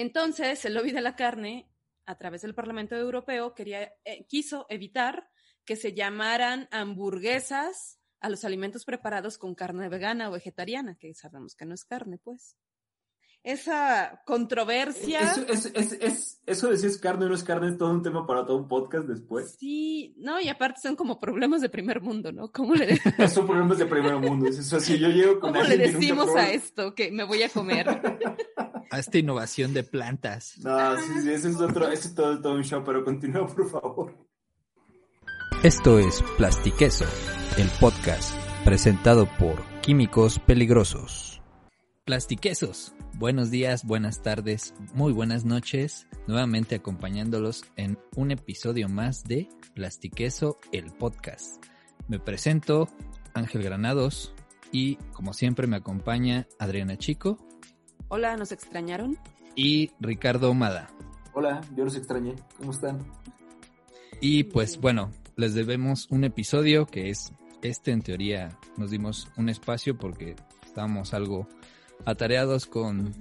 Entonces, el lobby de la carne a través del Parlamento Europeo, quería, eh, quiso evitar que se llamaran hamburguesas a los alimentos preparados con carne vegana o vegetariana, que sabemos que no es carne, pues. Esa controversia. Eso, es, es, es, eso de si es carne o no es carne es todo un tema para todo un podcast después. Sí, no, y aparte son como problemas de primer mundo, ¿no? ¿Cómo le Son problemas de primer mundo. Eso así, yo llego con ¿Cómo le decimos a esto que me voy a comer? a esta innovación de plantas. No, sí, sí, ese es otro, ese es todo, todo un show, pero continúa, por favor. Esto es Plastiqueso, el podcast presentado por Químicos Peligrosos. Plastiquesos, buenos días, buenas tardes, muy buenas noches, nuevamente acompañándolos en un episodio más de Plastiqueso, el podcast. Me presento, Ángel Granados, y como siempre me acompaña Adriana Chico. Hola, ¿nos extrañaron? Y Ricardo Mada. Hola, yo los extrañé. ¿Cómo están? Y pues bueno, les debemos un episodio que es este en teoría nos dimos un espacio porque estábamos algo atareados con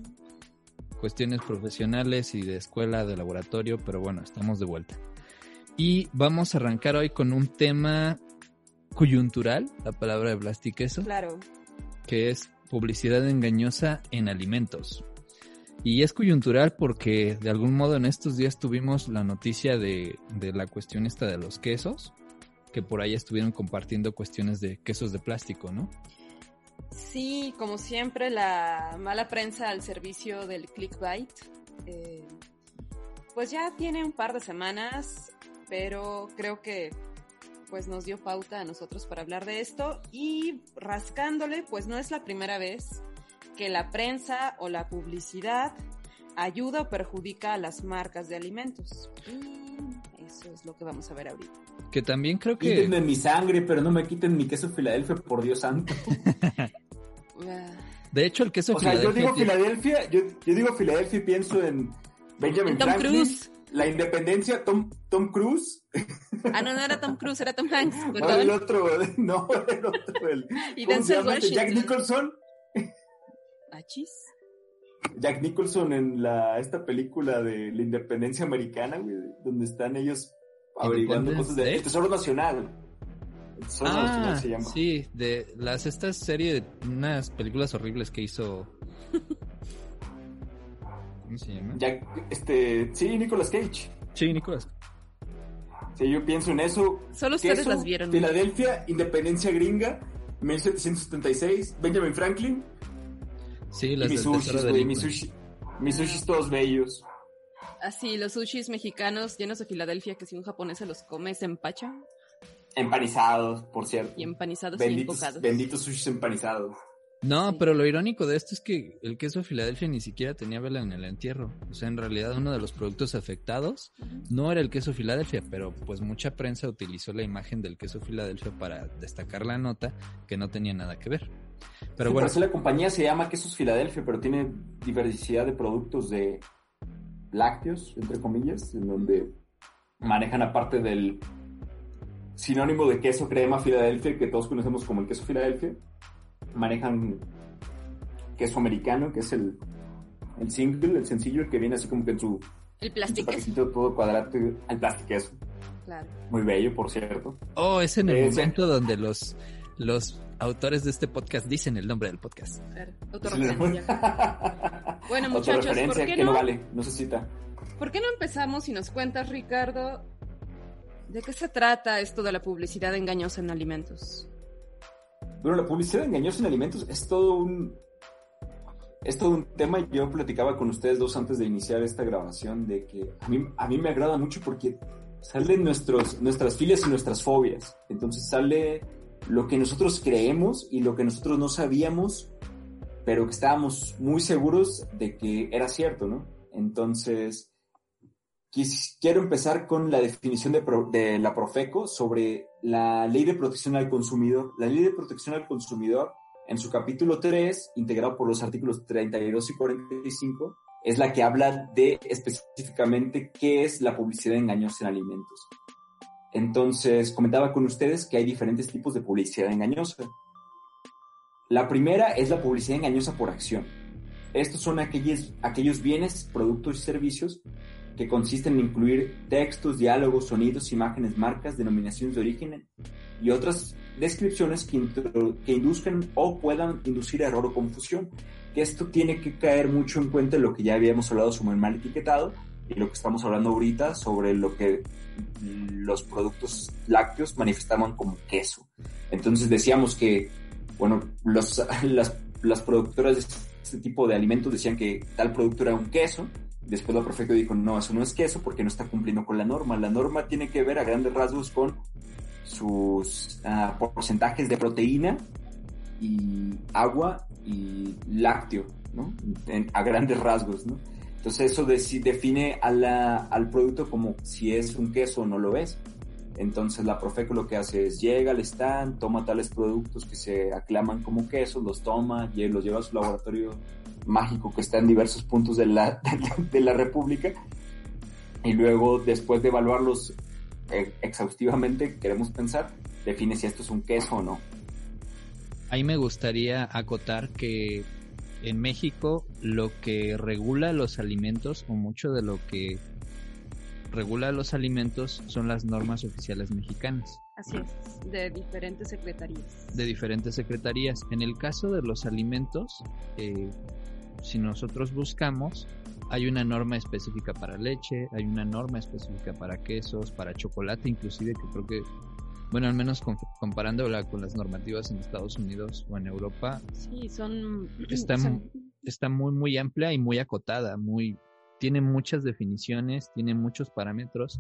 cuestiones profesionales y de escuela, de laboratorio, pero bueno, estamos de vuelta. Y vamos a arrancar hoy con un tema coyuntural, la palabra de plastiqueso. Claro. Que es publicidad engañosa en alimentos. Y es coyuntural porque de algún modo en estos días tuvimos la noticia de, de, la cuestión esta de los quesos, que por ahí estuvieron compartiendo cuestiones de quesos de plástico, ¿no? Sí, como siempre, la mala prensa al servicio del clickbait. Eh, pues ya tiene un par de semanas, pero creo que pues nos dio pauta a nosotros para hablar de esto y rascándole, pues no es la primera vez que la prensa o la publicidad ayuda o perjudica a las marcas de alimentos. Y eso es lo que vamos a ver ahorita. Que también creo que... Quítenme mi sangre, pero no me quiten mi queso Filadelfia, por Dios santo. de hecho, el queso o sea, yo digo Filadelfia, yo, yo digo Filadelfia y pienso en Benjamin Tom Franklin. Cruise. La independencia, Tom, Tom Cruise. Ah, no, no era Tom Cruise, era Tom Hanks. No, el otro, no, el otro. El. Jack. Nicholson. ¿Achis? Jack Nicholson en la, esta película de la independencia americana, güey, donde están ellos averiguando cosas de el Tesoro Nacional. El Tesoro Ah, Nacional se llama. sí, de las estas series, unas películas horribles que hizo... ¿Cómo se llama? Jack, este, sí, Nicolas Cage. Sí, Nicolás. Sí, yo pienso en eso. Solo ustedes Queso, las vieron. Filadelfia, Independencia Gringa, 1776, Benjamin Franklin Sí, y las mis del sushis, Tesoro de güey, Lincoln. mis sushi, mis sushis todos bellos. Así, los sushis mexicanos llenos de Filadelfia que si un japonés se los come se empachan Empanizados, por cierto. y empanizados y Benditos, embocados. benditos sushis empanizados. No, Sí. pero lo irónico de esto es que el queso Filadelfia ni siquiera tenía vela en el entierro. O sea, en realidad uno de los productos afectados no era el queso Filadelfia, pero pues mucha prensa utilizó la imagen del queso Filadelfia para destacar la nota que no tenía nada que ver. Pero Sí, bueno, por eso la compañía se llama Quesos Filadelfia, pero tiene diversidad de productos de lácteos, entre comillas, en donde manejan aparte del sinónimo de queso crema Filadelfia, que todos conocemos como el queso Filadelfia, manejan queso americano, que es el, el single, el sencillo, el que viene así como que en su, El en su plástico. todo cuadrado, el plástico queso. Claro. Muy bello, por cierto. oh, es en el momento donde los, los autores de este podcast dicen el nombre del podcast. claro. Autorreferencia. Bueno, muchachos, Autorreferencia ¿por qué que no no? vale, no se cita. ¿Por qué no empezamos y nos cuentas, Ricardo, de qué se trata esto de la publicidad engañosa en alimentos? Bueno, la publicidad engañosa en alimentos es todo un es todo un tema. Yo platicaba con ustedes dos antes de iniciar esta grabación de que a mí, a mí me agrada mucho porque salen nuestros, nuestras filias y nuestras fobias. Entonces sale lo que nosotros creemos y lo que nosotros no sabíamos, pero que estábamos muy seguros de que era cierto, ¿no? Entonces, quiero empezar con la definición de, de, la Profeco sobre la Ley de Protección al Consumidor. La Ley de Protección al Consumidor, en su capítulo 3, integrado por los artículos 32 y 45, es la que habla de específicamente qué es la publicidad engañosa en alimentos. Entonces, comentaba con ustedes que hay diferentes tipos de publicidad engañosa. La primera es la publicidad engañosa por acción. Estos son aquellos, aquellos bienes, productos y servicios que consisten en incluir textos, diálogos, sonidos, imágenes, marcas, denominaciones de origen y otras descripciones que, que induzcan o puedan inducir error o confusión. Que esto tiene que caer mucho en cuenta en lo que ya habíamos hablado sobre el mal etiquetado y lo que estamos hablando ahorita sobre lo que los productos lácteos manifestaban como queso. Entonces decíamos que, bueno, los, las, las productoras de este tipo de alimentos decían que tal producto era un queso. Después la Profeco dijo, no, eso no es queso porque no está cumpliendo con la norma. La norma tiene que ver a grandes rasgos con sus ah, porcentajes de proteína y agua y lácteo, ¿no? a grandes rasgos, ¿no? Entonces eso define al producto como si es un queso o no lo es. Entonces la Profeco lo que hace es llega al stand, toma tales productos que se aclaman como quesos, los toma, y los lleva a su laboratorio mágico que está en diversos puntos de la, de la República y luego después de evaluarlos eh, exhaustivamente, queremos pensar, define si esto es un queso o no. Ahí me gustaría acotar que en México lo que regula los alimentos o mucho de lo que regula los alimentos son las normas oficiales mexicanas. Así es, de diferentes secretarías. De diferentes secretarías. En el caso de los alimentos, eh, si nosotros buscamos, hay una norma específica para leche, hay una norma específica para quesos, para chocolate inclusive, que creo que bueno, al menos comparándola con las normativas en Estados Unidos o en Europa. Sí, son... Está, está muy, muy amplia y muy acotada, muy... Tiene muchas definiciones, tiene muchos parámetros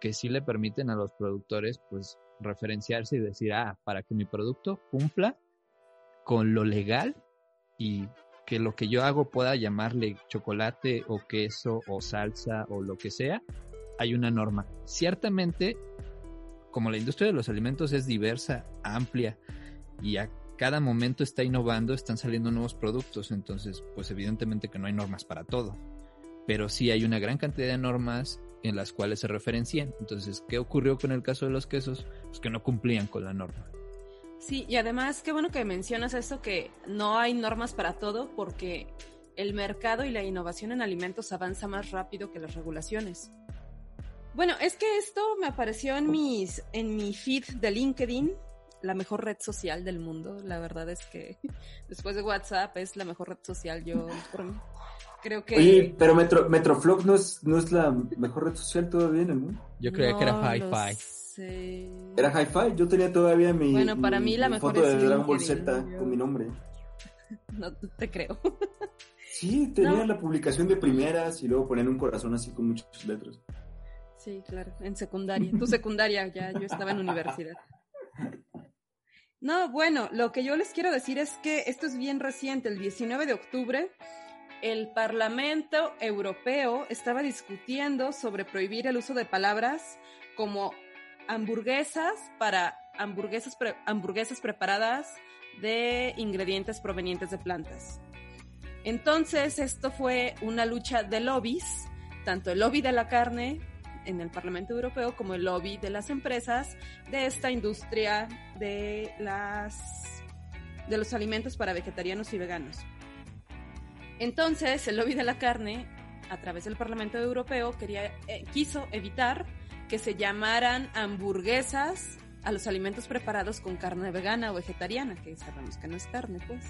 que sí le permiten a los productores, pues, referenciarse y decir, ah, para que mi producto cumpla con lo legal y que lo que yo hago pueda llamarle chocolate o queso o salsa o lo que sea, hay una norma. Ciertamente como la industria de los alimentos es diversa, amplia y a cada momento está innovando, están saliendo nuevos productos, entonces pues evidentemente que no hay normas para todo, pero sí hay una gran cantidad de normas en las cuales se referencian. Entonces, ¿qué ocurrió con el caso de los quesos? Pues que no cumplían con la norma. Sí, y además qué bueno que mencionas esto que no hay normas para todo porque el mercado y la innovación en alimentos avanza más rápido que las regulaciones. Bueno, es que esto me apareció en mis, en mi feed de LinkedIn, la mejor red social del mundo. La verdad es que después de WhatsApp es la mejor red social. Yo creo que. Oye, pero Metro, Metroflog no es, no es la mejor red social todavía en el mundo. Yo creía que era Hi-Fi. ¿Era Hi-Fi? Yo tenía todavía mi. Bueno, para mí la mejor foto de Dragon Ball Z con mi nombre. No te creo. Sí, tenía la publicación de primeras y luego ponían un corazón así con muchas letras. Sí, claro, en secundaria. Tu secundaria, ya yo estaba en universidad. No, bueno, lo que yo les quiero decir es que esto es bien reciente. El 19 de octubre, el Parlamento Europeo estaba discutiendo sobre prohibir el uso de palabras como hamburguesas para hamburguesas, hamburguesas preparadas de ingredientes provenientes de plantas. Entonces, esto fue una lucha de lobbies, tanto el lobby de la carne en el Parlamento Europeo como el lobby de las empresas de esta industria de las de los alimentos para vegetarianos y veganos. Entonces, el lobby de la carne a través del Parlamento Europeo quería eh, quiso evitar que se llamaran hamburguesas a los alimentos preparados con carne vegana o vegetariana, que sabemos que no es carne, pues.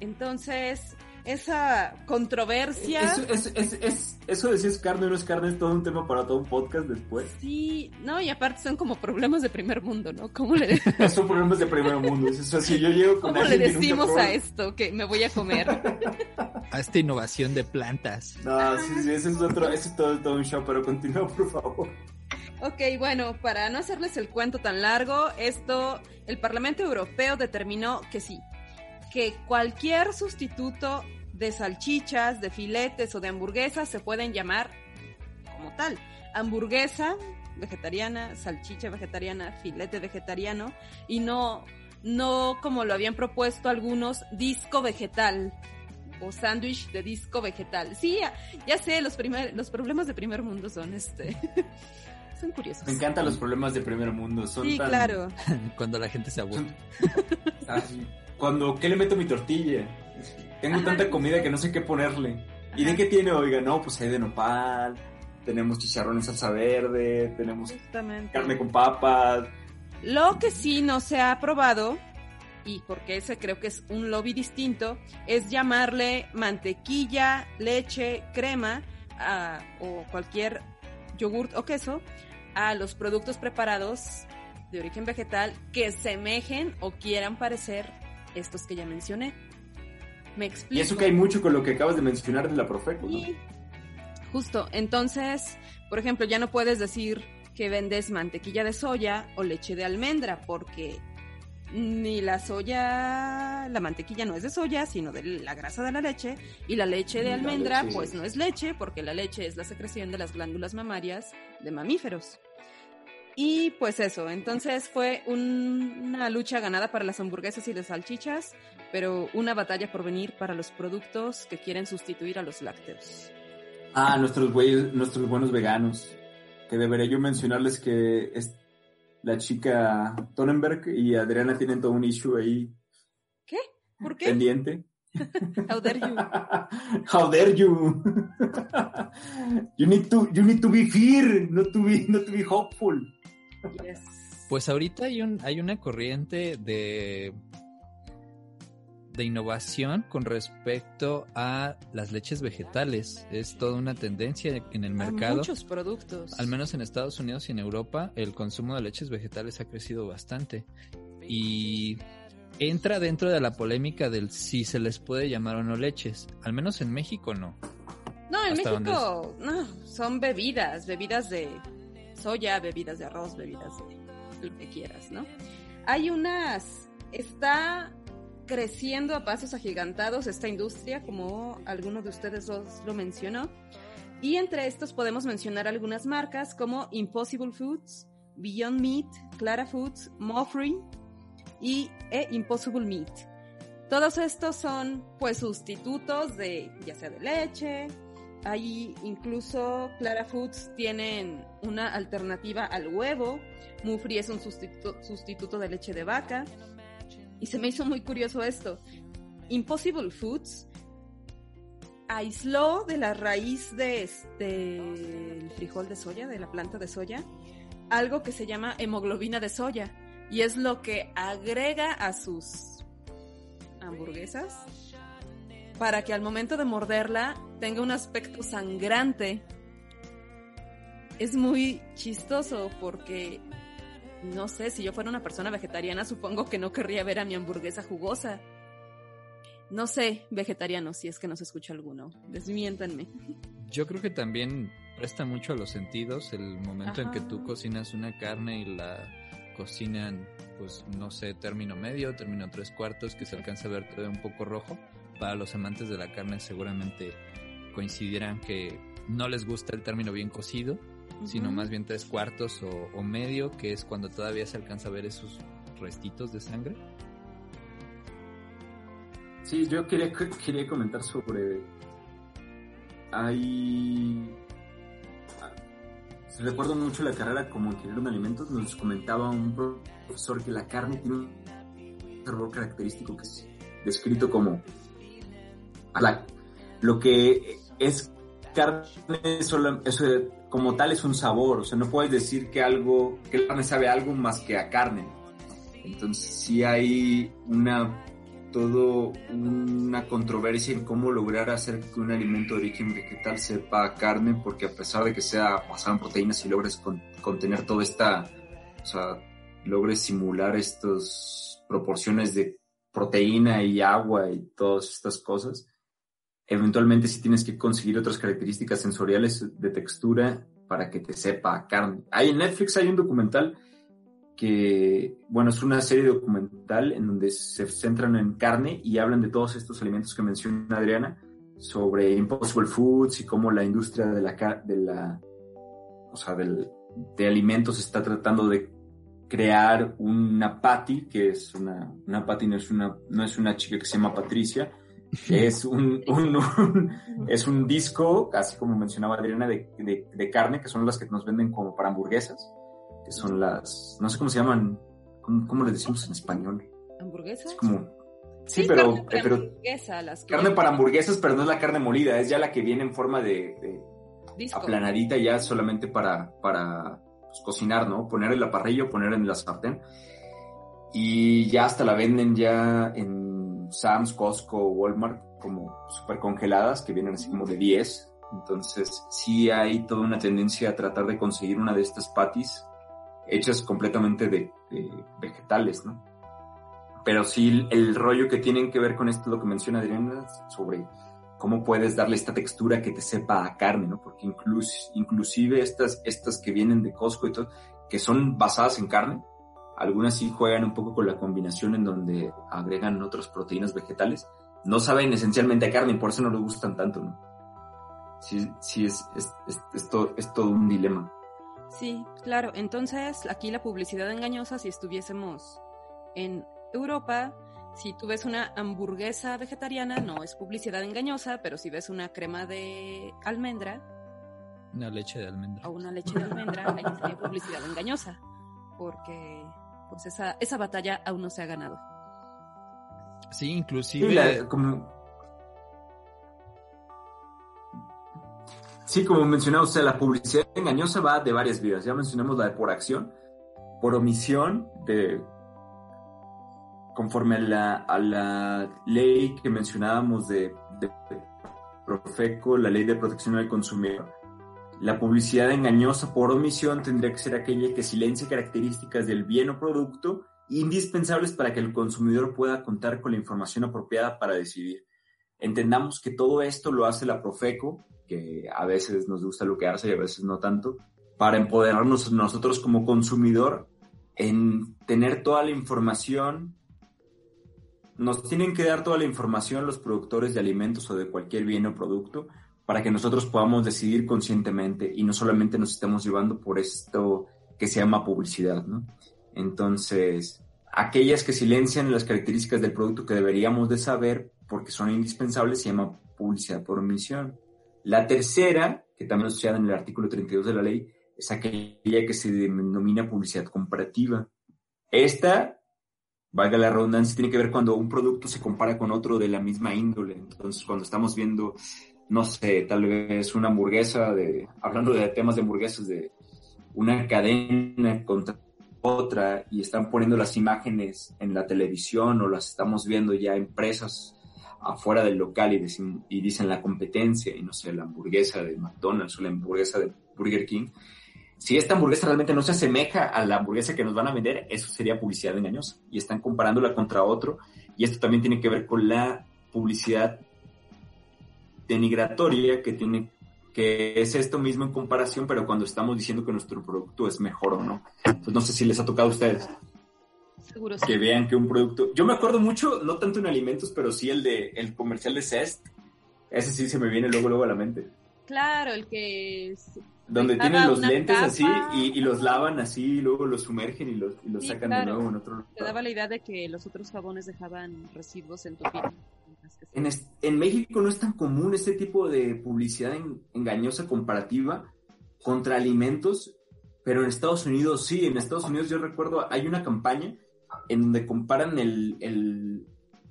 Entonces, esa controversia. Eso, es, es, eso de si es carne o no es carne es todo un tema para todo un podcast después. Sí, no, y aparte son como problemas de primer mundo, ¿no? ¿Cómo le Son problemas de primer mundo. Eso, si yo llego con ¿Cómo le decimos a esto que me voy a comer? a esta innovación de plantas. No, sí, sí, eso es otro, eso es todo, todo un show, pero continúa, por favor. Ok, bueno, para no hacerles el cuento tan largo, esto, el Parlamento Europeo determinó que sí, que cualquier sustituto de salchichas, de filetes o de hamburguesas se pueden llamar como tal. Hamburguesa vegetariana, salchicha vegetariana, filete vegetariano y no, no como lo habían propuesto algunos, disco vegetal o sándwich de disco vegetal. Sí, ya, ya sé, los, primer, los problemas de primer mundo son este. son curiosos. Me encantan los problemas de primer mundo. Son sí, tan- claro. Cuando la gente se aburre. Ah, sí. Cuando, ¿qué le meto a mi tortilla? Tengo Ajá. tanta comida que no sé qué ponerle. ¿Y de qué tiene? Oiga, no, pues hay de nopal, tenemos chicharrón en salsa verde, tenemos carne con papas. Lo que sí no se ha probado, y porque ese creo que es un lobby distinto, es llamarle mantequilla, leche, crema a- o cualquier yogurt o queso a los productos preparados de origen vegetal que semejen o quieran parecer estos que ya mencioné. Me explico. Y eso que hay mucho con lo que acabas de mencionar de la Profeco, ¿no? Y justo, entonces, por ejemplo, ya no puedes decir que vendes mantequilla de soya o leche de almendra, porque ni la soya, la mantequilla no es de soya, sino de la grasa de la leche, y la leche de almendra, leche pues es- no es leche, porque la leche es la secreción de las glándulas mamarias de mamíferos. Y pues eso, entonces fue un- una lucha ganada para las hamburguesas y las salchichas, pero una batalla por venir para los productos que quieren sustituir a los lácteos. Ah, nuestros, güeyes, nuestros buenos veganos. Que debería yo mencionarles que es la chica Tonenberg y Adriana tienen todo un issue ahí ¿Qué? ¿Por qué? pendiente. How dare you? How dare you? you need to you need to be fear, not to be not to be hopeful. Yes. Pues ahorita hay un hay una corriente de de innovación con respecto a las leches vegetales. Es toda una tendencia en el Hay mercado. muchos productos. Al menos en Estados Unidos y en Europa, el consumo de leches vegetales ha crecido bastante. Y entra dentro de la polémica del si se les puede llamar o no leches. Al menos en México no. No, en ¿Hasta dónde México, no, son bebidas, bebidas de soya, bebidas de arroz, bebidas de lo que quieras, ¿no? Hay unas, está creciendo a pasos agigantados esta industria, como alguno de ustedes dos lo mencionó. Y entre estos podemos mencionar algunas marcas como Impossible Foods, Beyond Meat, Clara Foods, Mofree y e Impossible Meat. Todos estos son pues sustitutos de ya sea de leche, hay incluso Clara Foods tienen una alternativa al huevo, Mufri es un sustituto, sustituto de leche de vaca. Y se me hizo muy curioso esto. Impossible Foods aisló de la raíz de este el frijol de soya, de la planta de soya, algo que se llama hemoglobina de soya. Y es lo que agrega a sus hamburguesas para que al momento de morderla tenga un aspecto sangrante. Es muy chistoso porque no sé, si yo fuera una persona vegetariana supongo que no querría ver a mi hamburguesa jugosa. No sé, vegetarianos, si es que nos escucha alguno, desmiéntanme. Yo creo que también presta mucho a los sentidos el momento en que tú cocinas una carne y la cocinan, pues no sé, término medio, término tres cuartos, que se alcanza a ver todavía un poco rojo. Para los amantes de la carne seguramente coincidirán que no les gusta el término bien cocido, sino más bien tres cuartos o, o medio, que es cuando todavía se alcanza a ver esos restitos de sangre. Sí, yo quería, quería comentar sobre. Hay. Recuerdo mucho la carrera como ingeniero en alimentos. Nos comentaba un profesor que la carne tiene un sabor característico que es descrito como. lo que es carne, solo, eso como tal es un sabor. O sea, no puedes decir que algo. que la carne sabe algo más que a carne. Entonces, sí hay una todo una controversia en cómo lograr hacer que un alimento de origen vegetal sepa carne, porque a pesar de que sea basado en proteínas y logres con- contener toda esta, o sea, logres simular estas proporciones de proteína y agua y todas estas cosas, eventualmente sí tienes que conseguir otras características sensoriales de textura para que te sepa carne. Hay en Netflix hay un documental que, bueno, es una serie documental en donde se centran en carne y hablan de todos estos alimentos que menciona Adriana, sobre Impossible Foods y cómo la industria de la, de la o sea, del, de alimentos está tratando de crear una patty, que es una, una patty no es una, no es una chica que se llama Patricia, es un, un, es un disco, así como mencionaba Adriana, de, de, de, carne, que son las que nos venden como para hamburguesas, que son las, no sé cómo se llaman, ¿cómo, cómo les decimos en español? ¿Hamburguesas? Es como, sí, pero, carne para, pero hamburguesa, las carne para hamburguesas, pero no es la carne molida, es ya la que viene en forma de, de aplanadita ya solamente para, para pues, cocinar, ¿no? Poner en la parrilla o poner en la sartén. Y ya hasta la venden ya en Sam's, Costco, Walmart como súper congeladas, que vienen así como de 10. Entonces sí hay toda una tendencia a tratar de conseguir una de estas patties hechas completamente de, vegetales, ¿no? Pero sí el, rollo que tienen que ver con esto, lo que menciona Adriana, sobre cómo puedes darle esta textura que te sepa a carne, ¿no? Porque incluso, inclusive estas, estas que vienen de Costco y todo, que son basadas en carne, algunas sí juegan un poco con la combinación en donde agregan otras proteínas vegetales. No saben esencialmente a carne y por eso no les gustan tanto, ¿no? Sí, sí es, es, es, es todo un dilema. Sí, claro. Entonces, aquí la publicidad engañosa, si estuviésemos en Europa, si tú ves una hamburguesa vegetariana, no es publicidad engañosa, pero si ves una crema de almendra. Una leche de almendra. O una leche de almendra, ahí sería publicidad engañosa. Porque pues esa, esa batalla aún no se ha ganado. Sí, inclusive. Sí, como... mencionamos, o sea, la publicidad engañosa va de varias vías. Ya mencionamos la de por acción, por omisión, de conforme a la, a la ley que mencionábamos de, de Profeco, la ley de protección del consumidor la publicidad engañosa por omisión tendría que ser aquella que silencie características del bien o producto indispensables para que el consumidor pueda contar con la información apropiada para decidir. Entendamos que todo esto lo hace la Profeco, que a veces nos gusta lo que hace y a veces no tanto, para empoderarnos nosotros como consumidor en tener toda la información. Nos tienen que dar toda la información los productores de alimentos o de cualquier bien o producto para que nosotros podamos decidir conscientemente y no solamente nos estemos llevando por esto que se llama publicidad, ¿no? Entonces, aquellas que silencian las características del producto que deberíamos de saber porque son indispensables se llama publicidad por omisión. La tercera, que también asociada en el artículo 32 de la ley, es aquella que se denomina publicidad comparativa. Esta, valga la redundancia, tiene que ver cuando un producto se compara con otro de la misma índole. Entonces, cuando estamos viendo no sé, tal vez una hamburguesa de, hablando de temas de hamburguesas, de una cadena contra otra y están poniendo las imágenes en la televisión o las estamos viendo ya empresas afuera del local y dicen, y dicen la competencia y no sé, la hamburguesa de McDonald's o la hamburguesa de Burger King. Si esta hamburguesa realmente no se asemeja a la hamburguesa que nos van a vender, eso sería publicidad engañosa. Y están comparándola contra otro. Y esto también tiene que ver con la publicidad denigratoria que tiene que es esto mismo en comparación, pero cuando estamos diciendo que nuestro producto es mejor o no. Entonces no sé si les ha tocado a ustedes. Seguro Que vean que un producto. Yo me acuerdo mucho, no tanto en alimentos, pero sí el de el comercial de Cest. Ese sí se me viene luego luego a la mente. Claro, el que donde tienen los lentes así y, los lavan así y luego los sumergen y los, y los sacan de nuevo en otro lugar. Te daba la idea de que los otros jabones dejaban residuos en tu piel. En, en, México no es tan común este tipo de publicidad engañosa comparativa contra alimentos, pero en Estados Unidos sí. En Estados Unidos yo recuerdo, hay una campaña en donde comparan el, el,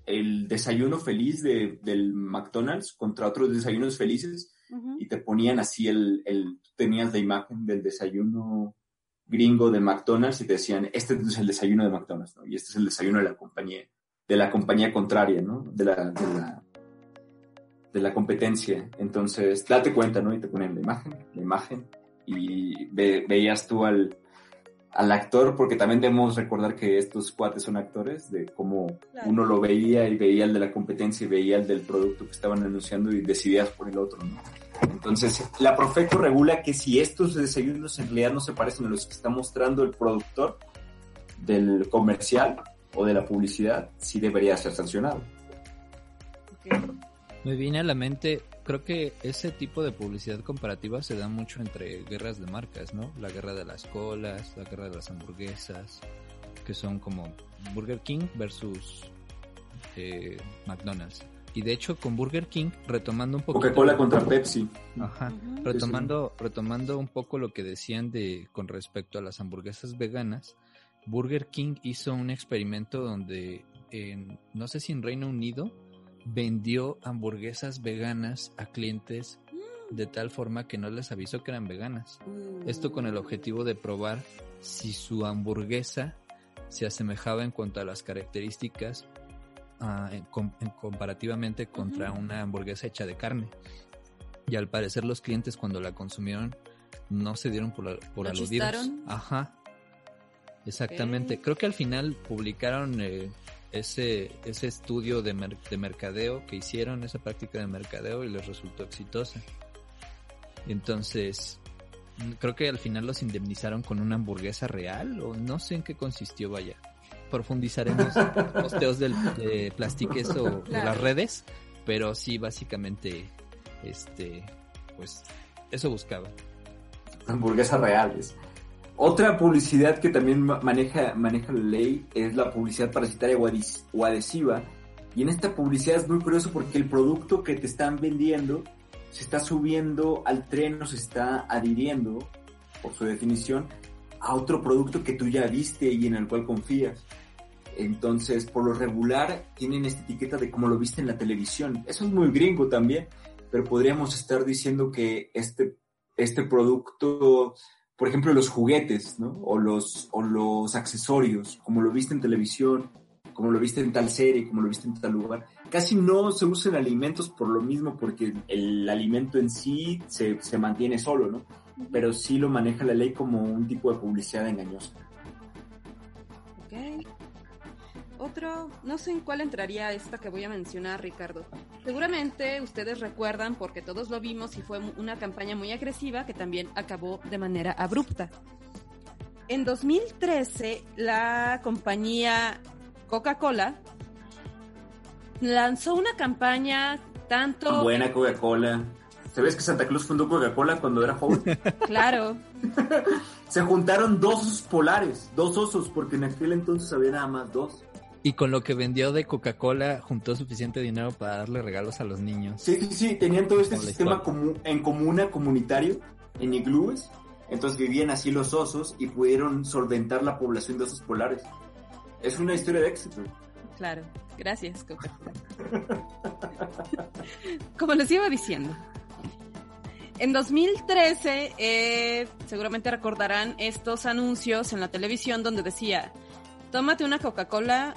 el desayuno feliz de, del McDonald's contra otros desayunos felices y te ponían así el, el, tenías la imagen del desayuno gringo de McDonald's y te decían, este es el desayuno de McDonald's, ¿no? Y este es el desayuno de la compañía de la compañía contraria, ¿no? De la, de la, de la competencia. Entonces, date cuenta, ¿no? Y te ponen la imagen, la imagen, y veías tú al, al actor, porque también debemos recordar que estos cuates son actores, de cómo uno lo veía y veía el de la competencia y veía el del producto que estaban anunciando y decidías por el otro, ¿no? Entonces, la Profeco regula que si estos desayunos en realidad no se parecen a los que está mostrando el productor, del comercial o de la publicidad, sí debería ser sancionado. Me viene a la mente, creo que ese tipo de publicidad comparativa se da mucho entre guerras de marcas, ¿no? La guerra de las colas, la guerra de las hamburguesas, que son como Burger King versus eh, McDonald's. Y de hecho con Burger King, retomando un poco... Coca-Cola contra Pepsi. Ajá, retomando, retomando un poco lo que decían de con respecto a las hamburguesas veganas, Burger King hizo un experimento donde en, no sé si en Reino Unido, vendió hamburguesas veganas a clientes de tal forma que no les avisó que eran veganas. Esto con el objetivo de probar si su hamburguesa se asemejaba en cuanto a las características uh, en, en comparativamente contra una hamburguesa hecha de carne. Y al parecer los clientes cuando la consumieron no se dieron por, por aludidos. Ajá. Exactamente. Okay. Creo que al final publicaron eh, ese, ese estudio de, mer de mercadeo que hicieron, esa práctica de mercadeo y les resultó exitosa. Entonces, creo que al final los indemnizaron con una hamburguesa real o no sé en qué consistió, vaya. Profundizaremos en los posteos del, de plastiques o de las redes, pero sí, básicamente, este, pues, eso buscaba. Hamburguesas reales. Otra publicidad que también maneja, maneja la ley es la publicidad parasitaria o adhesiva. Y en esta publicidad es muy curioso porque el producto que te están vendiendo se está subiendo al tren o se está adhiriendo, por su definición, a otro producto que tú ya viste y en el cual confías. Entonces, por lo regular, tienen esta etiqueta de como lo viste en la televisión. Eso es muy gringo también, pero podríamos estar diciendo que este, este producto, por ejemplo, los juguetes, ¿no? O los, o los accesorios, como lo viste en televisión, como lo viste en tal serie, como lo viste en tal lugar. Casi no se usan alimentos por lo mismo, porque el alimento en sí se, se mantiene solo, ¿no? Pero sí lo maneja la ley como un tipo de publicidad engañosa. Ok. Otro, no sé en cuál entraría esta que voy a mencionar, Ricardo. Seguramente ustedes recuerdan, porque todos lo vimos y fue una campaña muy agresiva que también acabó de manera abrupta. En 2013, la compañía Coca-Cola lanzó una campaña tanto... Buena Coca-Cola. ¿Sabes que Santa Claus fundó Coca-Cola cuando era joven? Claro. Se juntaron dos osos polares, dos osos, porque en aquel entonces había nada más dos. Y con lo que vendió de Coca-Cola juntó suficiente dinero para darle regalos a los niños. Sí, sí, sí, tenían todo este sistema comu en comuna comunitario, en iglúes. Entonces vivían así los osos y pudieron solventar la población de osos polares. Es una historia de éxito. Claro, gracias, Coca. Como les iba diciendo, en 2013, eh, seguramente recordarán estos anuncios en la televisión donde decía, tómate una Coca-Cola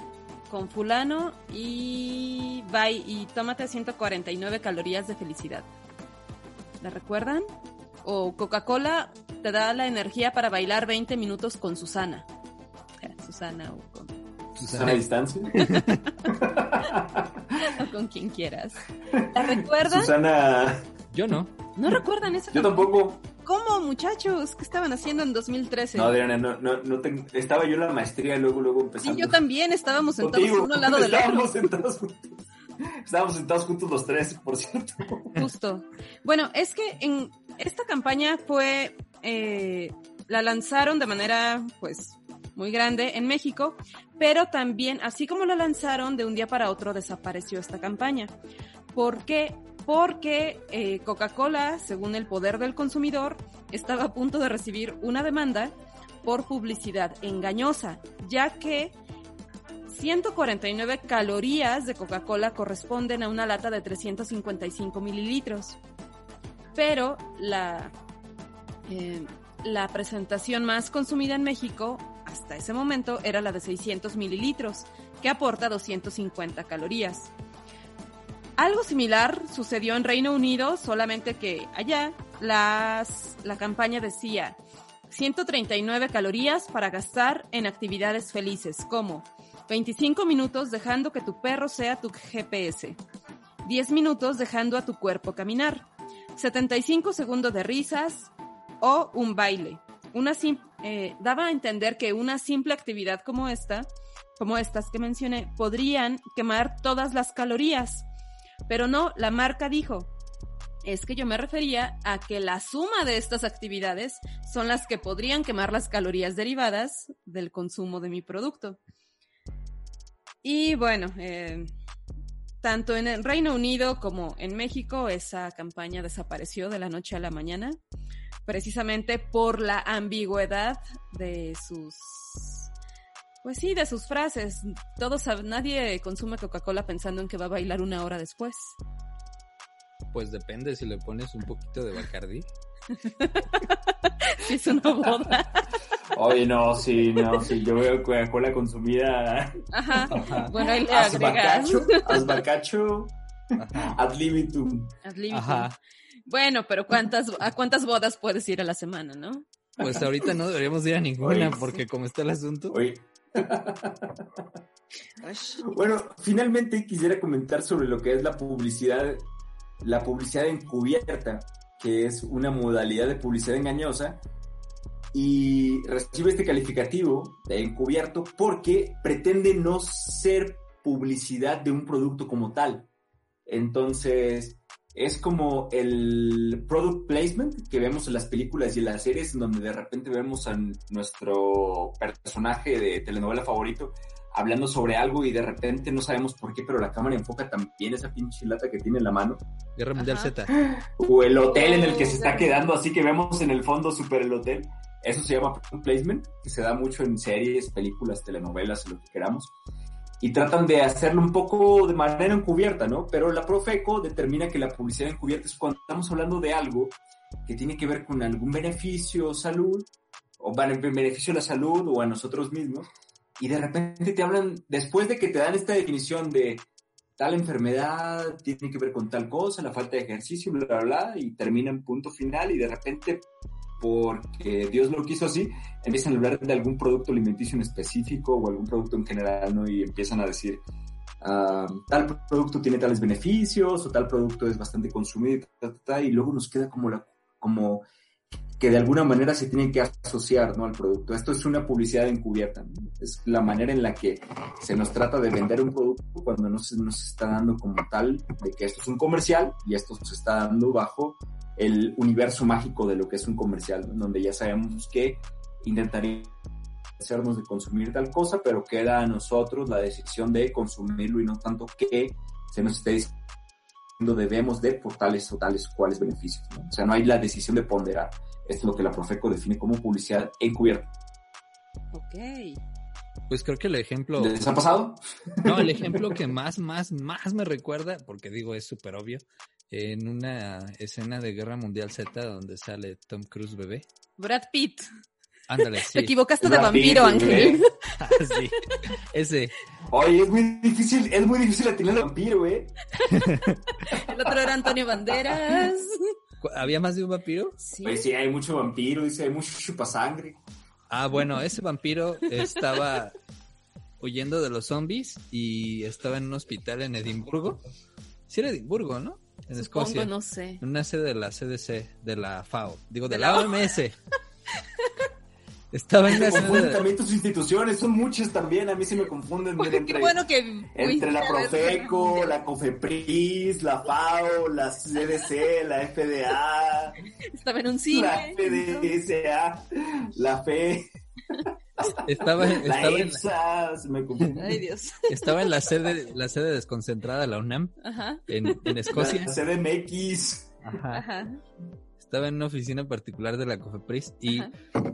con fulano y bye, y tómate 149 calorías de felicidad. ¿La recuerdan? O Coca-Cola te da la energía para bailar 20 minutos con Susana. Susana o con... ¿Susana a distancia? o con quien quieras. ¿La recuerdan? Susana... Yo no. ¿No recuerdan eso? Yo tampoco. ¿Cómo, muchachos? ¿Qué estaban haciendo en 2013? No, Adriana, no, no, no te... estaba yo en la maestría y luego, luego empezamos. Sí, yo también, estábamos sentados Contigo, uno al lado del estábamos otro. Sentados juntos. Estábamos sentados juntos los tres, por cierto. Justo. Bueno, es que en esta campaña fue, eh, la lanzaron de manera, pues, muy grande en México, pero también, así como la lanzaron, de un día para otro desapareció esta campaña. ¿Por qué? Porque eh, Coca-Cola, según el poder del consumidor, estaba a punto de recibir una demanda por publicidad engañosa, ya que 149 calorías de Coca-Cola corresponden a una lata de 355 mililitros. Pero la, eh, la presentación más consumida en México hasta ese momento era la de 600 mililitros, que aporta 250 calorías. Algo similar sucedió en Reino Unido, solamente que allá las, la campaña decía 139 calorías para gastar en actividades felices, como 25 minutos dejando que tu perro sea tu GPS, 10 minutos dejando a tu cuerpo caminar, 75 segundos de risas o un baile, una eh, daba a entender que una simple actividad como esta, como estas que mencioné, podrían quemar todas las calorías. Pero no, la marca dijo, es que yo me refería a que la suma de estas actividades son las que podrían quemar las calorías derivadas del consumo de mi producto. Y bueno, eh, tanto en el Reino Unido como en México esa campaña desapareció de la noche a la mañana, precisamente por la ambigüedad de sus pues sí, de sus frases. Todos nadie consume Coca-Cola pensando en que va a bailar una hora después. Pues depende si le pones un poquito de Bacardi. si es una boda. Oye, no, sí, no, sí, yo veo Coca-Cola consumida. Ajá. Bueno, ahí le agregas. Azbacacho, ad libitum. Ad libitum. Ajá. Bueno, pero ¿cuántas, ¿a cuántas bodas puedes ir a la semana, no? Pues ahorita no deberíamos ir a ninguna, porque como está el asunto. Oye. bueno, finalmente quisiera comentar sobre lo que es la publicidad la publicidad encubierta, que es una modalidad de publicidad engañosa, y recibe este calificativo de encubierto porque pretende no ser publicidad de un producto como tal. Entonces, es como el product placement que vemos en las películas y en las series, en donde de repente vemos a nuestro personaje de telenovela favorito hablando sobre algo y de repente no sabemos por qué, pero la cámara enfoca también esa pinche lata que tiene en la mano. Guerra Mundial Z. O el hotel en el que se está quedando, así que vemos en el fondo super el hotel. Eso se llama placement, que se da mucho en series, películas, telenovelas, lo que queramos. Y tratan de hacerlo un poco de manera encubierta, ¿no? Pero la Profeco determina que la publicidad encubierta es cuando estamos hablando de algo que tiene que ver con algún beneficio o salud, o beneficio a la salud o a nosotros mismos, y de repente te hablan, después de que te dan esta definición de tal enfermedad tiene que ver con tal cosa, la falta de ejercicio, bla, bla, bla, y termina en punto final y de repente, porque Dios lo quiso así, empiezan a hablar de algún producto alimenticio en específico o algún producto en general, ¿no? Y empiezan a decir, ah, tal producto tiene tales beneficios o tal producto es bastante consumido y, y luego nos queda como la, como que de alguna manera se tienen que asociar ¿no? al producto. Esto es una publicidad encubierta, es la manera en la que se nos trata de vender un producto cuando no se nos está dando como tal de que esto es un comercial y esto se está dando bajo el universo mágico de lo que es un comercial, donde ya sabemos que intentaríamos hacernos de consumir tal cosa, pero queda a nosotros la decisión de consumirlo y no tanto que se nos esté diciendo debemos de por tales o tales cuales beneficios. O sea, no hay la decisión de ponderar. Esto es lo que la Profeco define como publicidad encubierta. Ok. Pues creo que el ejemplo... ¿Les ha pasado? No, el ejemplo que más, más, más me recuerda, porque digo es súper obvio, en una escena de Guerra Mundial Z donde sale Tom Cruise bebé. Brad Pitt. Ándale, sí. Te equivocaste de vampiro, Ángel. Ah, sí, ese. Oye, es muy difícil, es muy difícil atinar al vampiro, ¿eh? El otro era Antonio Banderas. ¿Había más de un vampiro? Sí. Pues sí, hay mucho vampiro, dice, hay mucho chupasangre. Ah, bueno, ese vampiro estaba huyendo de los zombies y estaba en un hospital en Edimburgo. Sí era Edimburgo, ¿no? En Escocia. no sé. En una sede de la CDC, de la FAO. Digo, de, la OMS. Estaba en la confunden también tus instituciones, son muchas también, a mí sí me confunden. entre, bueno que entre la Profeco, la COFEPRIS, la FAO, la CDC, la FDA. Estaba en un cine. La FDSA, la FE. Estaba, estaba la en, se me Ay, Dios. Estaba en la sede, la sede desconcentrada de la UNAM, Ajá. En, en Escocia. La CDMX. Ajá. Ajá estaba en una oficina particular de la Cofepris y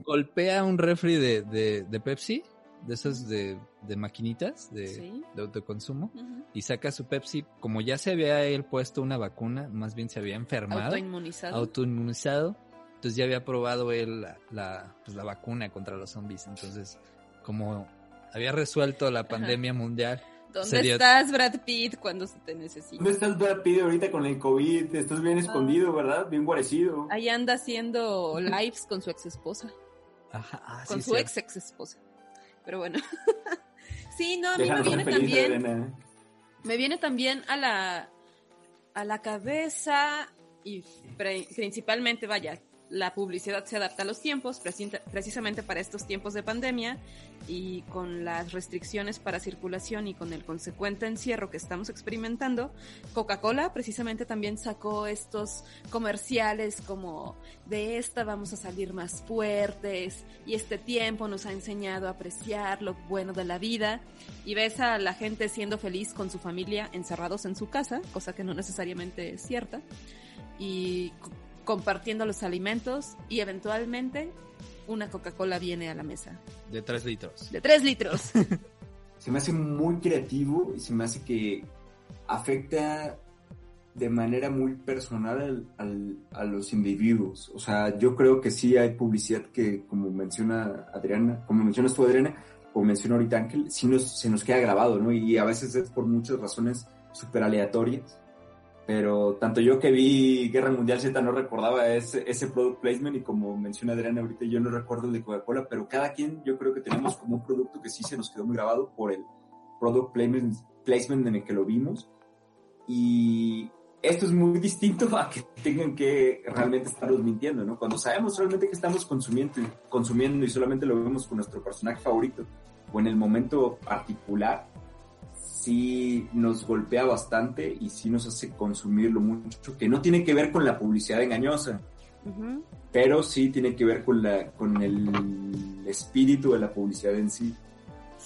golpea un refri de, de, Pepsi, de esas de, de maquinitas de, de autoconsumo, y saca su Pepsi, como ya se había él puesto una vacuna, más bien se había enfermado. Autoinmunizado. Autoinmunizado. Entonces ya había probado él la, la, pues, la vacuna contra los zombies. Entonces, como había resuelto la pandemia mundial, ¿Dónde estás, Brad Pitt, cuando se te necesita? ¿Dónde estás, Brad Pitt, ahorita con el COVID? Estás bien ah. escondido, ¿verdad? Bien guarecido. Ahí anda haciendo lives con su ex esposa. Ajá, ah, con su ex ex esposa. Pero bueno. sí, no, a mí me viene también. Me viene también a la, a la cabeza y principalmente, vaya, la publicidad se adapta a los tiempos, precisamente para estos tiempos de pandemia y con las restricciones para circulación y con el consecuente encierro que estamos experimentando, Coca-Cola precisamente también sacó estos comerciales como de esta vamos a salir más fuertes y este tiempo nos ha enseñado a apreciar lo bueno de la vida y ves a la gente siendo feliz con su familia encerrados en su casa, cosa que no necesariamente es cierta, y compartiendo los alimentos y eventualmente una Coca-Cola viene a la mesa. De tres litros. De tres litros. se me hace muy creativo y se me hace que afecta de manera muy personal a los individuos. O sea, yo creo que sí hay publicidad que, como menciona Adriana, como mencionas tú, Adriana, como menciona ahorita Ángel, sí nos, se nos queda grabado, ¿no? Y a veces es por muchas razones súper aleatorias pero tanto yo que vi Guerra Mundial Z no recordaba ese, ese product placement y como menciona Adriana ahorita yo no recuerdo el de Coca-Cola, pero cada quien yo creo que tenemos como un producto que sí se nos quedó muy grabado por el product placement, placement en el que lo vimos y esto es muy distinto a que tengan que realmente estarnos mintiendo, ¿no? Cuando sabemos realmente que estamos consumiendo, consumiendo y solamente lo vemos con nuestro personaje favorito o en el momento particular, sí nos golpea bastante y sí nos hace consumirlo mucho, que no tiene que ver con la publicidad engañosa, pero sí tiene que ver con, la, con el espíritu de la publicidad en sí.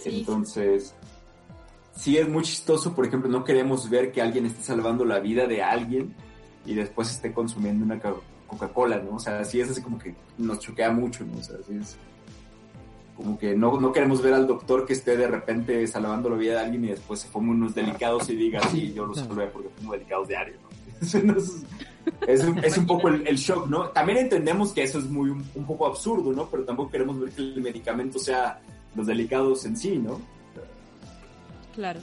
Entonces, sí es muy chistoso, por ejemplo, no queremos ver que alguien esté salvando la vida de alguien y después esté consumiendo una Coca-Cola, ¿no? O sea, sí es así como que nos choquea mucho, ¿no? O sea, sí es como que no, no queremos ver al doctor que esté de repente salvando la vida de alguien y después se ponga unos delicados y diga, sí, yo los salvé porque pongo delicados diario, ¿no? es, un, es, un, poco el, shock, ¿no? También entendemos que eso es muy un, poco absurdo, ¿no? Pero tampoco queremos ver que el medicamento sea los delicados en sí, ¿no? Claro.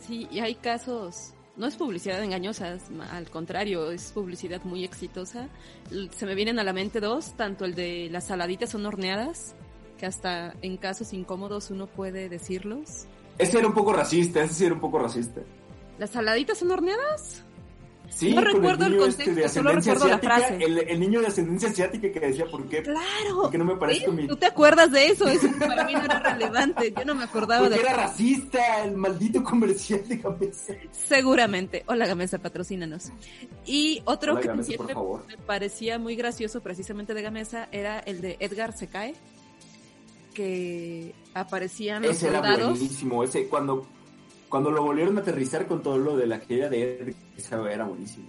Sí, y hay casos no es publicidad engañosa, al contrario, es publicidad muy exitosa. Se me vienen a la mente dos, tanto el de las saladitas son horneadas, que hasta en casos incómodos uno puede decirlos. Ese era un poco racista, ese sí era un poco racista. ¿Las saladitas son horneadas? Sí, no recuerdo el, el este contexto, solo recuerdo la frase. El, niño de ascendencia asiática que decía por qué. Claro. Porque no me parece mi... Tú te acuerdas de eso, eso para mí no era relevante. Yo no me acordaba porque de. era racista, el maldito comercial de Gamesa. Seguramente. Hola Gamesa, patrocínanos. Y otro que siempre me parecía muy gracioso, precisamente de Gamesa, era el de Edgar se cae que aparecían los ese soldados. Era buenísimo, ese cuando, cuando lo volvieron a aterrizar con todo lo de la caída de Ed, ese era buenísimo.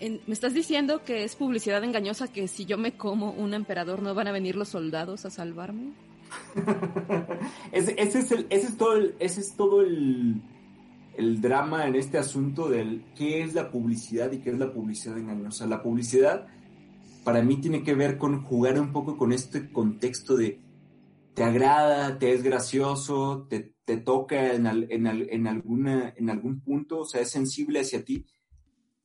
¿Me estás diciendo que es publicidad engañosa que si yo me como un emperador no van a venir los soldados a salvarme? ese, ese, es el, ese es todo el, ese es todo el, el drama en este asunto del qué es la publicidad y qué es la publicidad engañosa. La publicidad para mí tiene que ver con jugar un poco con este contexto de te agrada, te es gracioso, te, te toca en, en, en, alguna, en algún punto, o sea, es sensible hacia ti,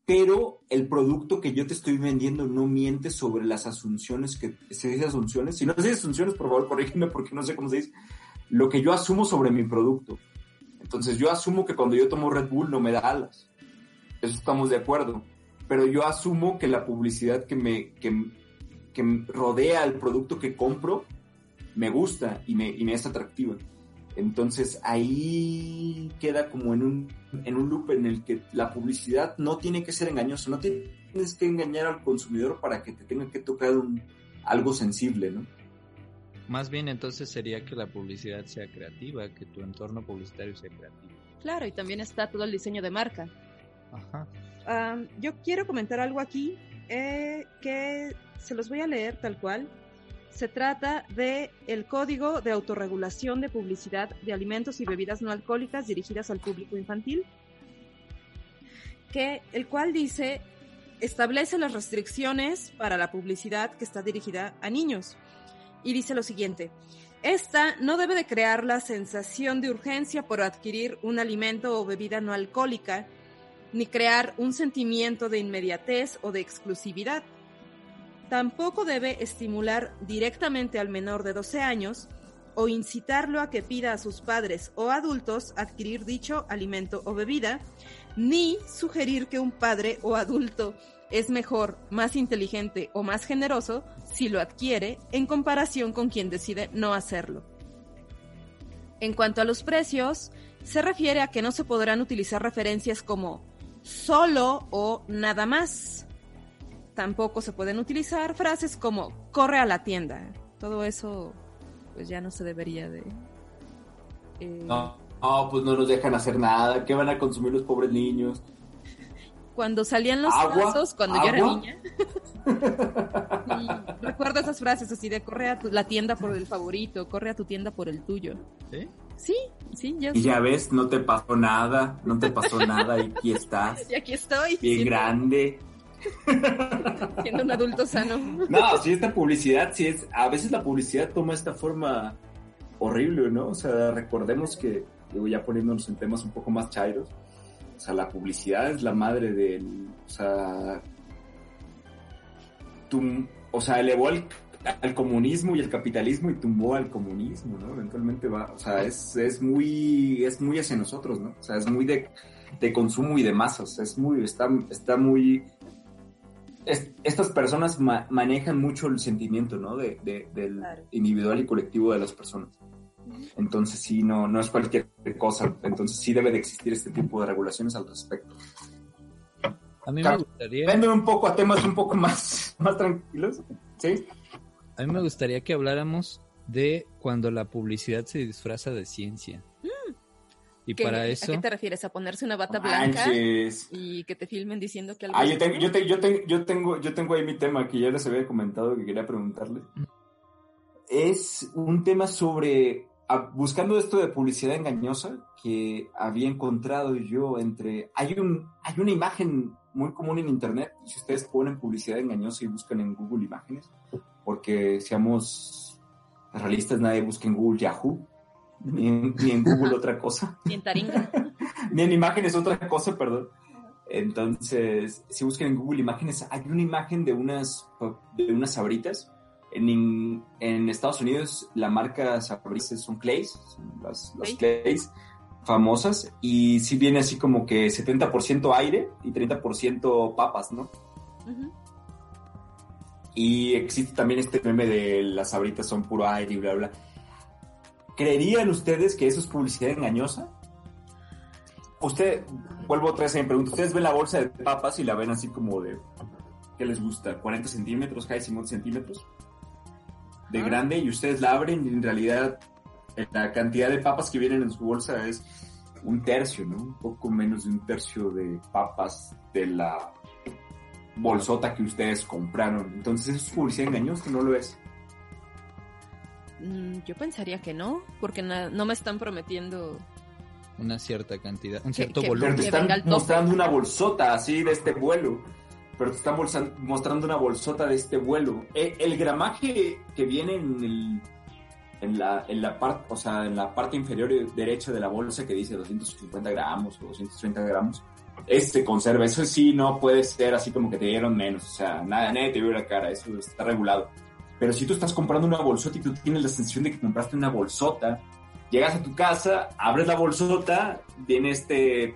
pero el producto que yo te estoy vendiendo no miente sobre las asunciones que se dice asunciones. Si no se dice asunciones, por favor, corrígeme porque no sé cómo se dice. Lo que yo asumo sobre mi producto. Entonces, yo asumo que cuando yo tomo Red Bull no me da alas. Eso estamos de acuerdo. Pero yo asumo que la publicidad que me, que, que rodea el producto que compro me gusta y me, y me es atractiva. Entonces ahí queda como en un, en un loop en el que la publicidad no tiene que ser engañosa, no tienes que engañar al consumidor para que te tenga que tocar un, algo sensible, ¿no? Más bien entonces sería que la publicidad sea creativa, que tu entorno publicitario sea creativo. Claro, y también está todo el diseño de marca. Ajá. Ah, yo quiero comentar algo aquí eh, que se los voy a leer tal cual se trata de el Código de Autorregulación de Publicidad de Alimentos y Bebidas No Alcohólicas dirigidas al público infantil, que el cual dice establece las restricciones para la publicidad que está dirigida a niños. Y dice lo siguiente: esta no debe de crear la sensación de urgencia por adquirir un alimento o bebida no alcohólica, ni crear un sentimiento de inmediatez o de exclusividad tampoco debe estimular directamente al menor de 12 años o incitarlo a que pida a sus padres o adultos adquirir dicho alimento o bebida, ni sugerir que un padre o adulto es mejor, más inteligente o más generoso si lo adquiere en comparación con quien decide no hacerlo. En cuanto a los precios, se refiere a que no se podrán utilizar referencias como solo o nada más. Tampoco se pueden utilizar frases como corre a la tienda. Todo eso pues ya no se debería de... Eh, no, no, pues no nos dejan hacer nada. ¿Qué van a consumir los pobres niños? Cuando salían los pasos, cuando yo era niña. recuerdo esas frases así de corre a la tienda por el favorito, corre a tu tienda por el tuyo. ¿Sí? Sí, sí, ya Y ya ves, no te pasó nada, no te pasó nada y aquí estás. Y aquí estoy. Bien grande. Siendo un adulto sano. No, sí, esta publicidad, sí es. A veces la publicidad toma esta forma horrible, ¿no? O sea, recordemos que, digo, ya poniéndonos en temas un poco más chairos, o sea, la publicidad es la madre del. O sea. o sea, elevó al, comunismo y el capitalismo y tumbó al comunismo, ¿no? Eventualmente va. O sea, es, es muy. Es muy hacia nosotros, ¿no? O sea, es muy de, de consumo y de masas. Es muy. Está, está muy estas personas manejan mucho el sentimiento, ¿no? De, del individual y colectivo de las personas. Entonces sí, no, no es cualquier cosa. Entonces sí debe de existir este tipo de regulaciones al respecto. A mí me gustaría... Vende un poco a temas un poco más, más tranquilos, ¿sí? A mí me gustaría que hablamos de cuando la publicidad se disfraza de ciencia. Y para eso... ¿A qué te refieres? ¿A ponerse una bata blanca y que te filmen diciendo que algo... Ah, yo tengo, yo, yo, yo, tengo, yo tengo ahí mi tema que ya les había comentado que quería preguntarle. Es un tema sobre... buscando esto de publicidad engañosa que había encontrado yo entre... Hay, un, hay una imagen muy común en Internet, si ustedes ponen publicidad engañosa y buscan en Google imágenes, porque seamos realistas, nadie busca en Google Yahoo, ni en, Google otra cosa. Ni en Taringa. ni en imágenes otra cosa, perdón. Entonces, si buscan en Google Imágenes, hay una imagen de unas, de unas sabritas. En, en Estados Unidos, la marca sabritas son Clays, las, las Clays famosas, y si viene así como que 70% aire y 30% papas, ¿no? Y existe también este meme de las sabritas son puro aire y bla, bla. ¿Creerían ustedes que eso es publicidad engañosa? Usted, vuelvo otra vez a mi pregunta, ¿ustedes ven la bolsa de papas y la ven así como de, ¿qué les gusta? ¿40 centímetros, cada 50 centímetros? De ah. grande y ustedes la abren y en realidad la cantidad de papas que vienen en su bolsa es un tercio, ¿no? Un poco menos de un tercio de papas de la bolsota que ustedes compraron. Entonces, ¿eso es publicidad engañosa? ¿No lo es? Mm, yo pensaría que no, porque no me están prometiendo una cierta cantidad, un cierto volumen. Pero te están mostrando una bolsota así de este vuelo. Pero te están mostrando una bolsota de este vuelo. E, el, gramaje que viene en el, en la, en la parte, o sea, en la parte inferior derecha de la bolsa que dice 250 gramos o 230 gramos, este conserva. Eso sí no puede ser así como que te dieron menos. O sea, nada, nadie te vio la cara. Eso está regulado. Pero si tú estás comprando una bolsota y tú tienes la sensación de que compraste una bolsota, llegas a tu casa, abres la bolsota, viene este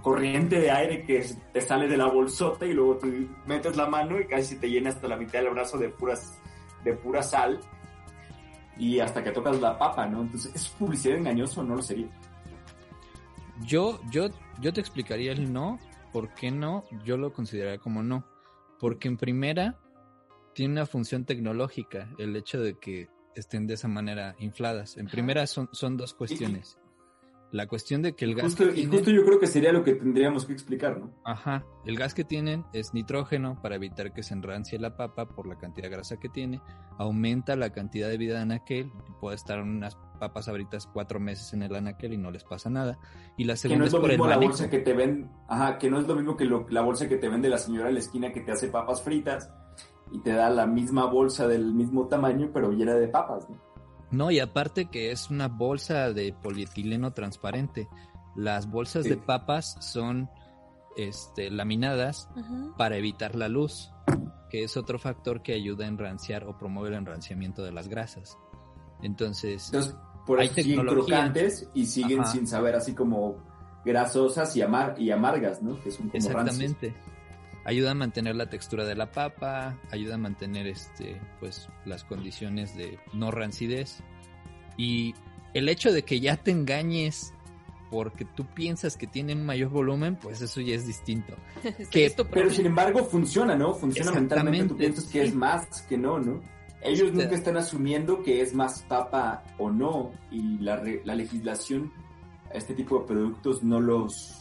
corriente de aire que te sale de la bolsota y luego tú metes la mano y casi te llena hasta la mitad del brazo de, puras, de pura sal y hasta que tocas la papa, ¿no? Entonces, ¿es publicidad engañosa o no lo sería? Yo, yo, yo te explicaría el no, ¿por qué no? Yo lo consideraría como no. Porque en primera, tiene una función tecnológica el hecho de que estén de esa manera infladas. En primera son, son dos cuestiones. La cuestión de que el gas... Justo, y justo yo creo que sería lo que tendríamos que explicar, ¿no? Ajá. El gas que tienen es nitrógeno para evitar que se enrancie la papa por la cantidad de grasa que tiene. Aumenta la cantidad de vida de anaquel. Puede estar unas papas abritas cuatro meses en el anaquel y no les pasa nada. Y la segunda que no es, lo mismo la bolsa que te ven... Ajá, que no es lo mismo que la bolsa que te vende la señora en la esquina que te hace papas fritas y te da la misma bolsa del mismo tamaño, pero llena de papas. ¿no? No, y aparte que es una bolsa de polietileno transparente. Las bolsas de papas son este, laminadas para evitar la luz, que es otro factor que ayuda a enranciar o promueve el enranciamiento de las grasas. Entonces, por eso siguen crocantes y siguen sin saber así como grasosas y, amar y amargas, ¿no? Que Exactamente. Ayuda a mantener la textura de la papa, ayuda a mantener este, pues, las condiciones de no rancidez. Y el hecho de que ya te engañes porque tú piensas que tiene un mayor volumen, pues eso ya es distinto. que, pero sin embargo funciona, ¿no? Funciona mentalmente, tú piensas que es más que no, ¿no? Ellos nunca están asumiendo que es más papa o no, y la, la legislación a este tipo de productos no los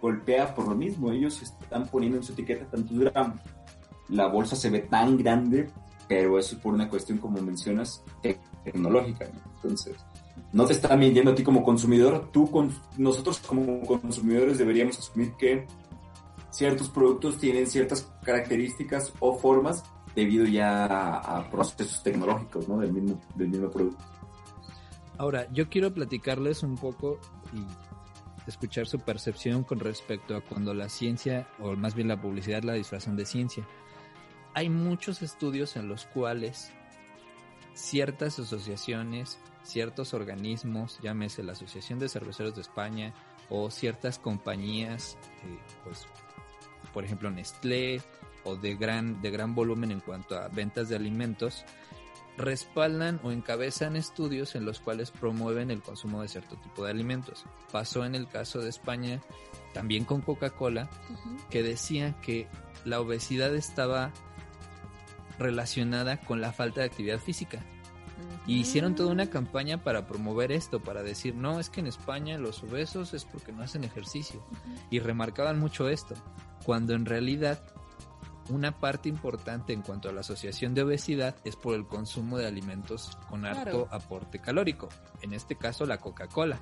golpea por lo mismo. Ellos están poniendo en su etiqueta tantos gramos. La bolsa se ve tan grande, pero eso es por una cuestión, como mencionas, tecnológica. Entonces, no te están mintiendo a ti como consumidor. Tú, con, nosotros como consumidores deberíamos asumir que ciertos productos tienen ciertas características o formas debido ya a, procesos tecnológicos ¿no? del, mismo, del mismo producto. Ahora, yo quiero platicarles un poco y escuchar su percepción con respecto a cuando la ciencia, o más bien la publicidad, la disfrazan de ciencia. Hay muchos estudios en los cuales ciertas asociaciones, ciertos organismos, llámese la Asociación de Cerveceros de España o ciertas compañías, eh, pues, por ejemplo Nestlé o de gran, de gran volumen en cuanto a ventas de alimentos, respaldan o encabezan estudios en los cuales promueven el consumo de cierto tipo de alimentos. Pasó en el caso de España también con Coca-Cola, que decía que la obesidad estaba relacionada con la falta de actividad física. Y hicieron toda una campaña para promover esto, para decir, no, es que en España los obesos es porque no hacen ejercicio. Y remarcaban mucho esto, cuando en realidad una parte importante en cuanto a la asociación de obesidad es por el consumo de alimentos con alto aporte calórico, en este caso la Coca-Cola.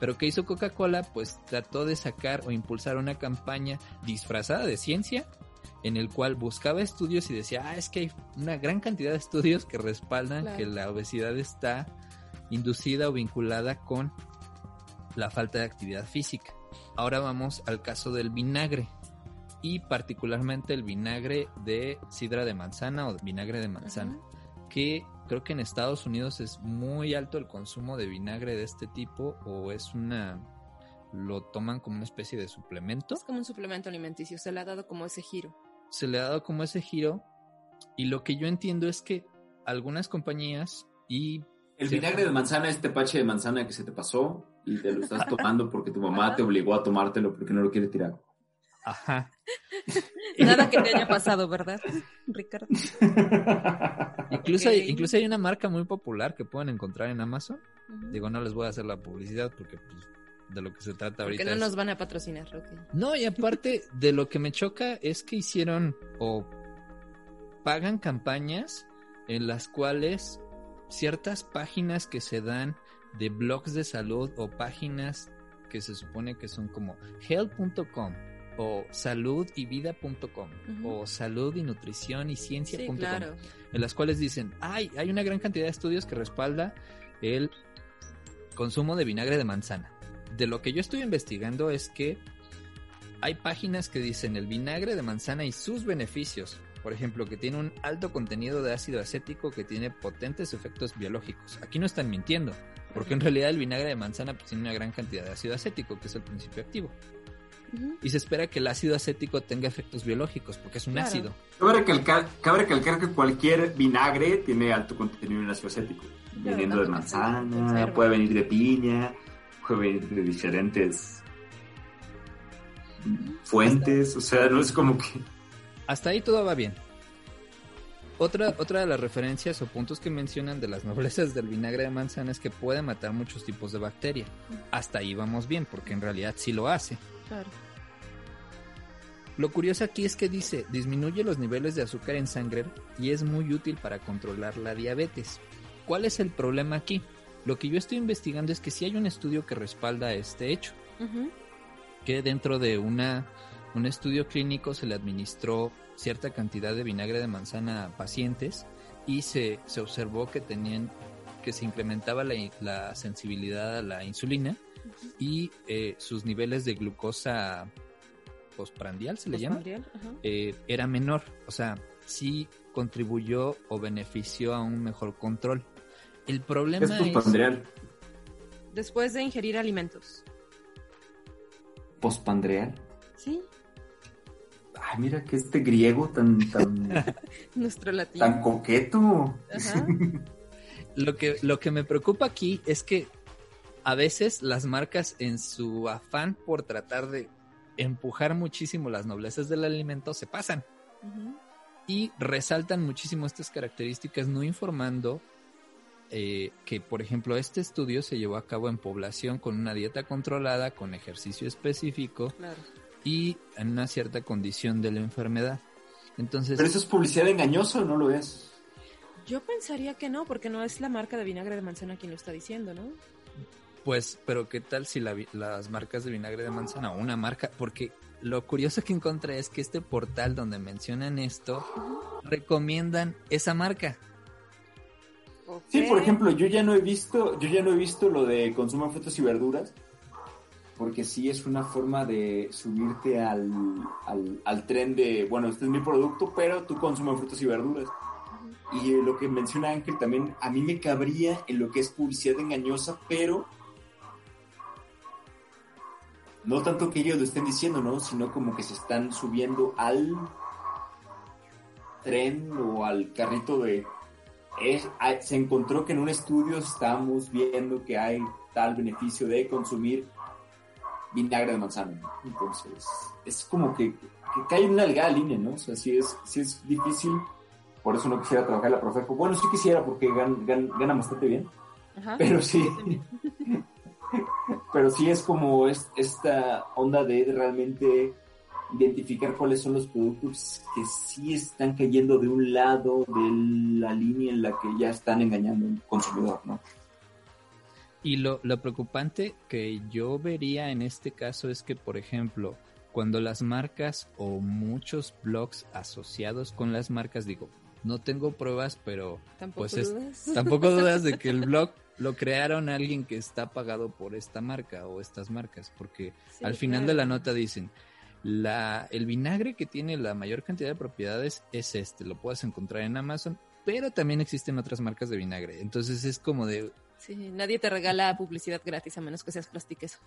Pero ¿qué hizo Coca-Cola? Pues trató de sacar o impulsar una campaña disfrazada de ciencia en el cual buscaba estudios y decía, ah, es que hay una gran cantidad de estudios que respaldan que la obesidad está inducida o vinculada con la falta de actividad física. Ahora vamos al caso del vinagre y particularmente el vinagre de sidra de manzana o vinagre de manzana, que creo que en Estados Unidos es muy alto el consumo de vinagre de este tipo o es una lo toman como una especie de suplemento. Es como un suplemento alimenticio, se le ha dado como ese giro. Se le ha dado como ese giro y lo que yo entiendo es que algunas compañías y el vinagre de manzana es tepache de manzana que se te pasó y te lo estás tomando porque tu mamá te obligó a tomártelo porque no lo quiere tirar. Ajá. Nada que te haya pasado, ¿verdad, Ricardo? Incluso, hay, incluso hay una marca muy popular que pueden encontrar en Amazon. Digo, no les voy a hacer la publicidad porque pues, de lo que se trata ahorita. Porque no nos van a patrocinar, No, y aparte de lo que me choca es que hicieron o pagan campañas en las cuales ciertas páginas que se dan de blogs de salud o páginas que se supone que son como health.com o saludivida.com o salud y nutrición y ciencia.com en las cuales dicen, hay hay una gran cantidad de estudios que respalda el consumo de vinagre de manzana. De lo que yo estoy investigando es que hay páginas que dicen el vinagre de manzana y sus beneficios. Por ejemplo, que tiene un alto contenido de ácido acético que tiene potentes efectos biológicos. Aquí no están mintiendo, porque en realidad el vinagre de manzana pues, tiene una gran cantidad de ácido acético, que es el principio activo y se espera que el ácido acético tenga efectos biológicos porque es un ácido. Cabe recalcar, cabe recalcar, que cualquier vinagre tiene alto contenido en ácido acético, viniendo de manzana, puede venir de piña, puede venir de diferentes fuentes, o sea, no es como que... Hasta ahí todo va bien. Otra, otra de las referencias o puntos que mencionan de las noblezas del vinagre de manzana es que puede matar muchos tipos de bacteria. Hasta ahí vamos bien, porque en realidad sí lo hace. Lo curioso aquí es que dice, disminuye los niveles de azúcar en sangre y es muy útil para controlar la diabetes. ¿Cuál es el problema aquí? Lo que yo estoy investigando es que si hay un estudio que respalda este hecho. Que dentro de una, un estudio clínico se le administró cierta cantidad de vinagre de manzana a pacientes y se, se observó que tenían que se incrementaba la, la sensibilidad a la insulina y eh, sus niveles de glucosa postprandial, se le llama, eh, era menor. O sea, sí contribuyó o benefició a un mejor control. El problema es... Postpandreal. Después de ingerir alimentos. ¿Postpandreal? Sí. Ay, mira que este griego tan, tan, Nuestro latino. tan coqueto. Ajá. Lo que, lo que me preocupa aquí es que a veces las marcas en su afán por tratar de empujar muchísimo las noblezas del alimento se pasan y resaltan muchísimo estas características no informando eh, que, por ejemplo, este estudio se llevó a cabo en población con una dieta controlada, con ejercicio específico Claro. y en una cierta condición de la enfermedad. Entonces, Pero eso es publicidad engañosa o no lo es. Yo pensaría que no, porque no es la marca de vinagre de manzana quien lo está diciendo, ¿no? Pues, pero ¿qué tal si la vi- las marcas de vinagre de manzana una marca? Porque lo curioso que encontré es que este portal donde mencionan esto recomiendan esa marca. Sí, por ejemplo, yo ya no he visto, yo ya no he visto lo de consumo frutas y verduras, porque sí es una forma de subirte al, al, al tren de, bueno, este es mi producto, pero tú consumes frutas y verduras. Y lo que menciona Ángel también, a mí me cabría en lo que es publicidad engañosa, pero no tanto que ellos lo estén diciendo, ¿no? Sino como que se están subiendo al tren o al carrito de... Es, hay- se encontró que en un estudio estamos viendo que hay tal beneficio de consumir vinagre de manzana. ¿no? Entonces, es como que, que cae en una delgada línea, ¿no? O sea, sí es, sí es difícil. Por eso no quisiera trabajar en la Profeco. Bueno, sí quisiera porque gan, gan- gana bastante bien. Ajá. Pero sí. Pero sí es como es, esta onda de realmente identificar cuáles son los productos que sí están cayendo de un lado de la línea en la que ya están engañando al consumidor, ¿no? Y lo, lo preocupante que yo vería en este caso es que, por ejemplo, cuando las marcas o muchos blogs asociados con las marcas, digo, no tengo pruebas, pero Tampoco pues es- tampoco dudas de que el blog lo crearon alguien que está pagado por esta marca o estas marcas, porque Sí, al final claro. de la nota dicen, la, el vinagre que tiene la mayor cantidad de propiedades es este, lo puedes encontrar en Amazon, pero también existen otras marcas de vinagre. Entonces es como de, Sí, nadie te regala publicidad gratis a menos que seas plastiqueso.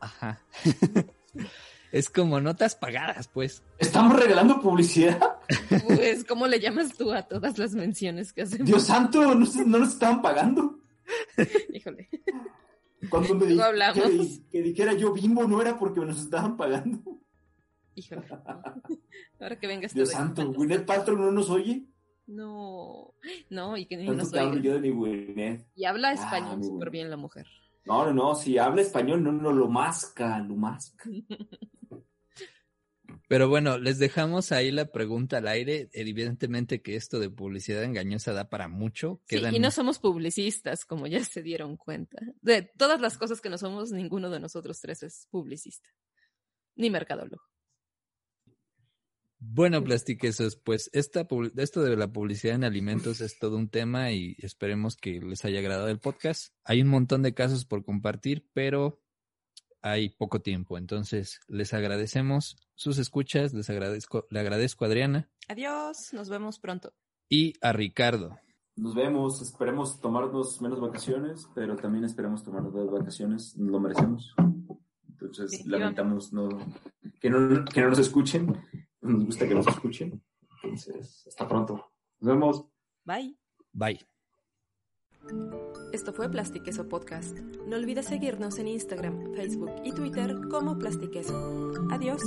ajá. es como notas pagadas, pues. ¿Estamos regalando publicidad? Pues, ¿cómo le llamas tú a todas las menciones que hacemos? Dios santo, no, se- no nos estaban pagando. Híjole. Cuando me di- hablamos. que, que dijera yo bimbo no era porque nos estaban pagando. Híjole. Ahora que venga este Dios santo, Gwyneth Paltrow no nos oye. No, no, y que ni nos oiga. yo de mi Gwyneth. Y habla Ah, español muy súper bien la mujer. No, no, no, si habla español, no, no lo masca, lo masca. Pero bueno, les dejamos ahí la pregunta al aire. Evidentemente que esto de publicidad engañosa da para mucho. Sí, Quedan- y no somos publicistas, como ya se dieron cuenta. De todas las cosas que no somos, ninguno de nosotros tres es publicista. Ni mercadólogo. Bueno, plastiquesos, pues esta, esto de la publicidad en alimentos es todo un tema y esperemos que les haya agradado el podcast. Hay un montón de casos por compartir, pero hay poco tiempo. Entonces, les agradecemos sus escuchas, les agradezco, le agradezco a Adriana Adiós, nos vemos pronto. y a Ricardo. Nos vemos, esperemos tomarnos menos vacaciones, pero también esperemos tomarnos las vacaciones, lo merecemos. Entonces, lamentamos no, que, no, que no nos escuchen, nos gusta que nos escuchen. Entonces, hasta pronto. Nos vemos. Bye. Bye. Esto fue Plastiqueso Podcast. No olvides seguirnos en Instagram, Facebook y Twitter como Plastiqueso. Adiós.